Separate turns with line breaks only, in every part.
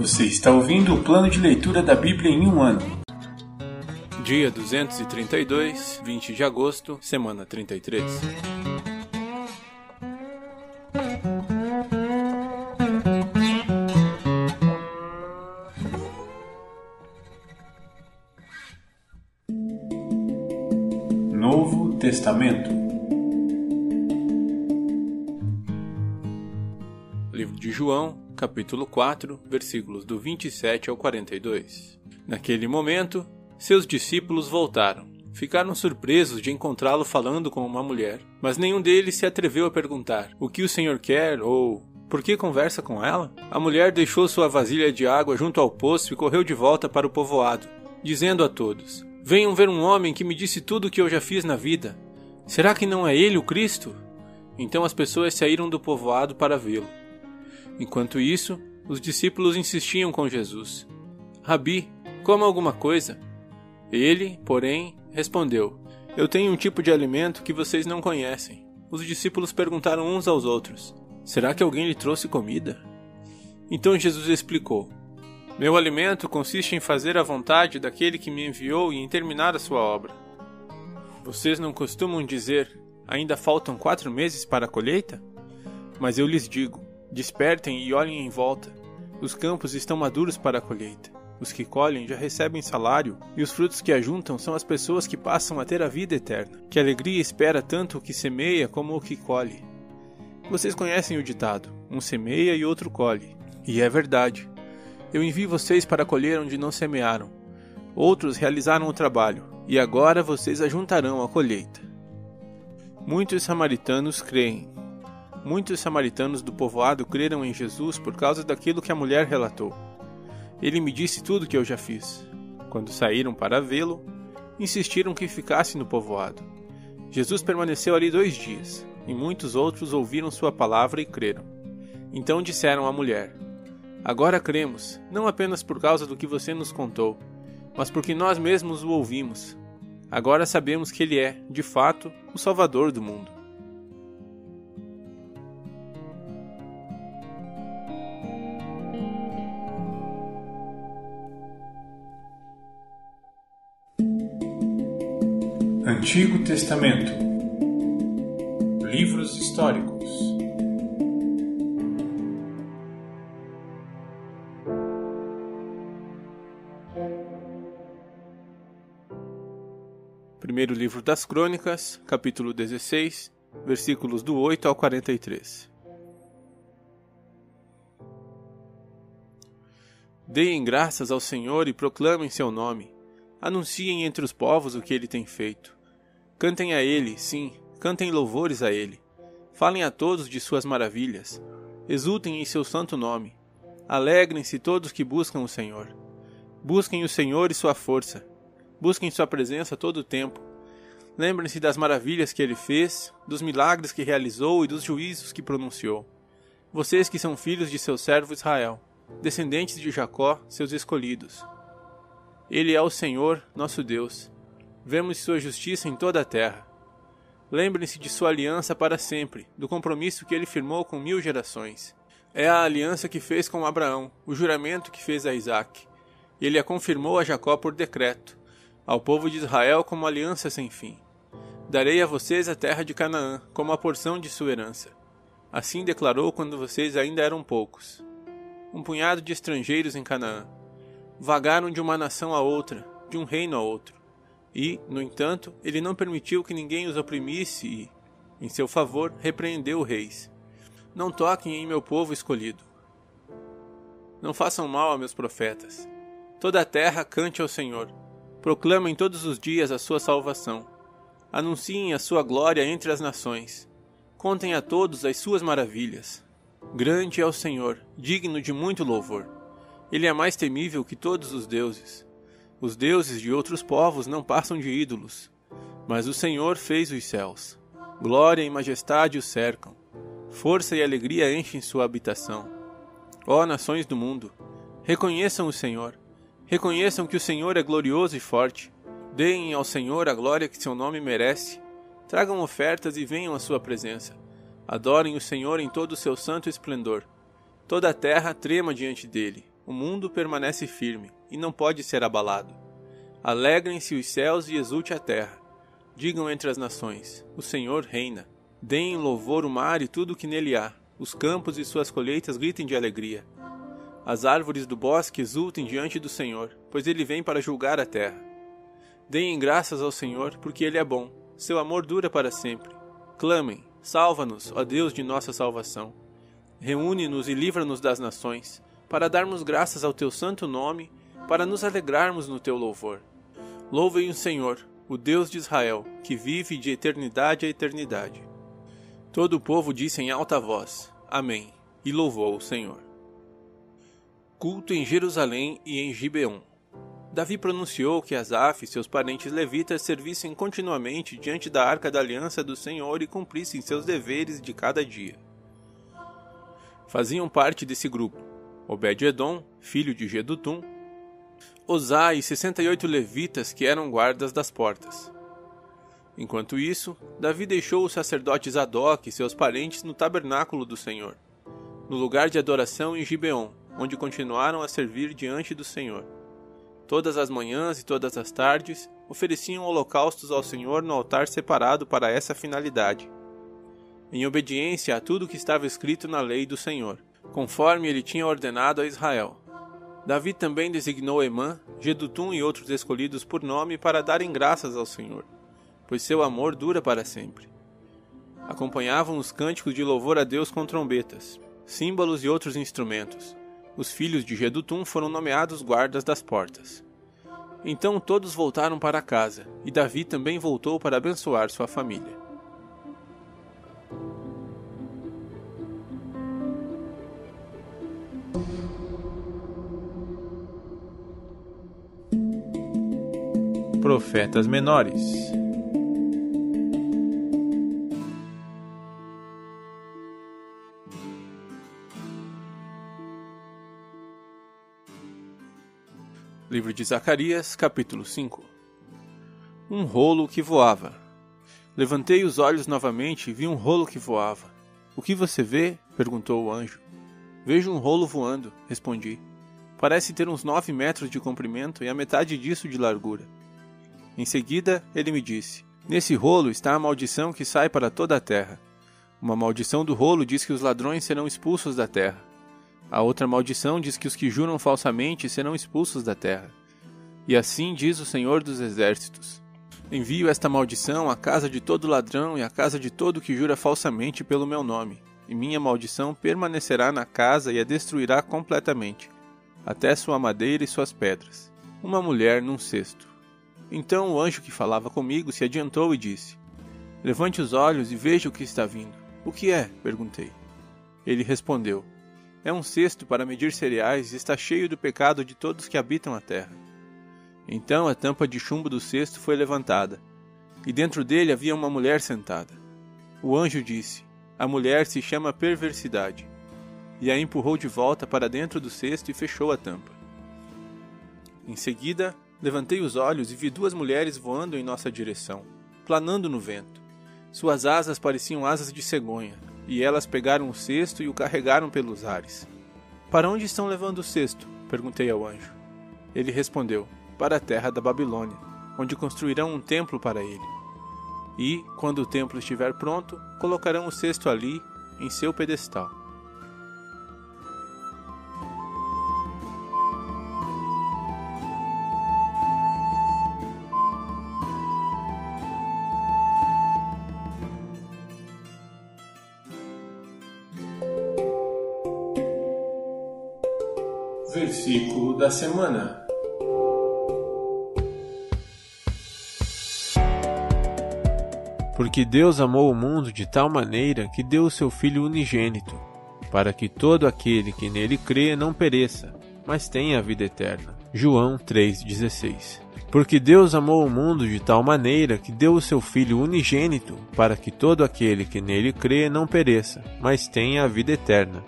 Você está ouvindo o plano de leitura da Bíblia em um ano.
Dia 232, 20 de agosto, semana 33.
Novo Testamento.
Livro de João, capítulo 4, versículos do 27 ao 42. Naquele momento, seus discípulos voltaram. Ficaram surpresos de encontrá-lo falando com uma mulher, mas nenhum deles se atreveu a perguntar: O que o senhor quer? ou Por que conversa com ela? A mulher deixou sua vasilha de água junto ao poço e correu de volta para o povoado, dizendo a todos: Venham ver um homem que me disse tudo o que eu já fiz na vida. Será que não é ele o Cristo? Então as pessoas saíram do povoado para vê-lo. Enquanto isso, os discípulos insistiam com Jesus: Rabi, coma alguma coisa. Ele, porém, respondeu: Eu tenho um tipo de alimento que vocês não conhecem. Os discípulos perguntaram uns aos outros: Será que alguém lhe trouxe comida? Então Jesus explicou: Meu alimento consiste em fazer a vontade daquele que me enviou e em terminar a sua obra. Vocês não costumam dizer: Ainda faltam quatro meses para a colheita? Mas eu lhes digo: Despertem e olhem em volta. Os campos estão maduros para a colheita. Os que colhem já recebem salário, e os frutos que ajuntam são as pessoas que passam a ter a vida eterna. Que alegria espera tanto o que semeia como o que colhe. Vocês conhecem o ditado: um semeia e outro colhe. E é verdade. Eu envio vocês para colher onde não semearam. Outros realizaram o trabalho, e agora vocês ajuntarão a colheita. Muitos samaritanos creem. Muitos samaritanos do povoado creram em Jesus por causa daquilo que a mulher relatou. Ele me disse tudo o que eu já fiz. Quando saíram para vê-lo, insistiram que ficasse no povoado. Jesus permaneceu ali dois dias, e muitos outros ouviram sua palavra e creram. Então disseram à mulher: Agora cremos, não apenas por causa do que você nos contou, mas porque nós mesmos o ouvimos. Agora sabemos que ele é, de fato, o Salvador do mundo.
Antigo Testamento. Livros históricos.
Primeiro livro das Crônicas, capítulo 16, versículos do 8 ao 43. Deem graças ao Senhor e proclamem seu nome. Anunciem entre os povos o que ele tem feito. Cantem a ele, sim, cantem louvores a ele. Falem a todos de suas maravilhas. Exultem em seu santo nome. Alegrem-se todos que buscam o Senhor. Busquem o Senhor e sua força. Busquem sua presença todo o tempo. Lembrem-se das maravilhas que ele fez, dos milagres que realizou e dos juízos que pronunciou. Vocês que são filhos de seu servo Israel, descendentes de Jacó, seus escolhidos. Ele é o Senhor, nosso Deus. Vemos sua justiça em toda a terra. Lembrem-se de sua aliança para sempre, do compromisso que ele firmou com mil gerações. É a aliança que fez com Abraão, o juramento que fez a Isaac. Ele a confirmou a Jacó por decreto, ao povo de Israel como aliança sem fim. Darei a vocês a terra de Canaã, como a porção de sua herança. Assim declarou quando vocês ainda eram poucos. Um punhado de estrangeiros em Canaã. Vagaram de uma nação a outra, de um reino a outro. E, no entanto, ele não permitiu que ninguém os oprimisse e, em seu favor, repreendeu reis. Não toquem em meu povo escolhido. Não façam mal a meus profetas. Toda a terra cante ao Senhor. Proclamem todos os dias a sua salvação. Anunciem a sua glória entre as nações. Contem a todos as suas maravilhas. Grande é o Senhor, digno de muito louvor. Ele é mais temível que todos os deuses. Os deuses de outros povos não passam de ídolos, mas o Senhor fez os céus. Glória e majestade o cercam. Força e alegria enchem sua habitação. Ó nações do mundo, reconheçam o Senhor. Reconheçam que o Senhor é glorioso e forte. Deem ao Senhor a glória que seu nome merece. Tragam ofertas e venham à sua presença. Adorem o Senhor em todo o seu santo esplendor. Toda a terra trema diante dele. O mundo permanece firme e não pode ser abalado. Alegrem-se os céus e exulte a terra. Digam entre as nações: O Senhor reina. Deem louvor o mar e tudo o que nele há. Os campos e suas colheitas gritem de alegria. As árvores do bosque exultem diante do Senhor, pois ele vem para julgar a terra. Deem graças ao Senhor, porque ele é bom. Seu amor dura para sempre. Clamem: Salva-nos, ó Deus de nossa salvação. Reúne-nos e livra-nos das nações para darmos graças ao teu santo nome, para nos alegrarmos no teu louvor. Louvem o Senhor, o Deus de Israel, que vive de eternidade a eternidade. Todo o povo disse em alta voz: Amém, e louvou o Senhor. Culto em Jerusalém e em Gibeon. Davi pronunciou que Asaf e seus parentes levitas servissem continuamente diante da arca da aliança do Senhor e cumprissem seus deveres de cada dia. Faziam parte desse grupo Obed-Edom, filho de Gedutum, Osá e 68 levitas que eram guardas das portas. Enquanto isso, Davi deixou o sacerdote Zadok e seus parentes no tabernáculo do Senhor, no lugar de adoração em Gibeon, onde continuaram a servir diante do Senhor. Todas as manhãs e todas as tardes ofereciam holocaustos ao Senhor no altar separado para essa finalidade, em obediência a tudo que estava escrito na lei do Senhor conforme ele tinha ordenado a Israel. Davi também designou Emã, Gedutum e outros escolhidos por nome para darem graças ao Senhor, pois seu amor dura para sempre. Acompanhavam os cânticos de louvor a Deus com trombetas, símbolos e outros instrumentos. Os filhos de Gedutum foram nomeados guardas das portas. Então todos voltaram para casa, e Davi também voltou para abençoar sua família. Profetas menores Livro de Zacarias, capítulo 5 Um rolo que voava. Levantei os olhos novamente e vi um rolo que voava. O que você vê? perguntou o anjo. Vejo um rolo voando, respondi. Parece ter uns nove metros de comprimento e a metade disso de largura. Em seguida, ele me disse: Nesse rolo está a maldição que sai para toda a terra. Uma maldição do rolo diz que os ladrões serão expulsos da terra. A outra maldição diz que os que juram falsamente serão expulsos da terra. E assim diz o Senhor dos Exércitos: Envio esta maldição à casa de todo ladrão e à casa de todo que jura falsamente pelo meu nome e minha maldição permanecerá na casa e a destruirá completamente, até sua madeira e suas pedras. Uma mulher num cesto. Então o anjo que falava comigo se adiantou e disse: Levante os olhos e veja o que está vindo. O que é? perguntei. Ele respondeu: É um cesto para medir cereais e está cheio do pecado de todos que habitam a terra. Então a tampa de chumbo do cesto foi levantada, e dentro dele havia uma mulher sentada. O anjo disse: a mulher se chama perversidade. E a empurrou de volta para dentro do cesto e fechou a tampa. Em seguida, levantei os olhos e vi duas mulheres voando em nossa direção, planando no vento. Suas asas pareciam asas de cegonha, e elas pegaram o cesto e o carregaram pelos ares. Para onde estão levando o cesto? perguntei ao anjo. Ele respondeu: Para a terra da Babilônia, onde construirão um templo para ele e, quando o templo estiver pronto, colocarão o cesto ali, em seu pedestal.
Versículo da semana.
Porque Deus amou o mundo de tal maneira que deu o seu Filho unigênito, para que todo aquele que nele crê não pereça, mas tenha a vida eterna. João 3,16 Porque Deus amou o mundo de tal maneira que deu o seu Filho unigênito, para que todo aquele que nele crê não pereça, mas tenha a vida eterna.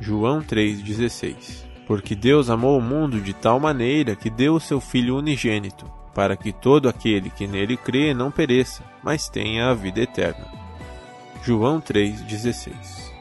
João 3,16 Porque Deus amou o mundo de tal maneira que deu o seu Filho unigênito, para que todo aquele que nele crê não pereça, mas tenha a vida eterna. João 3,16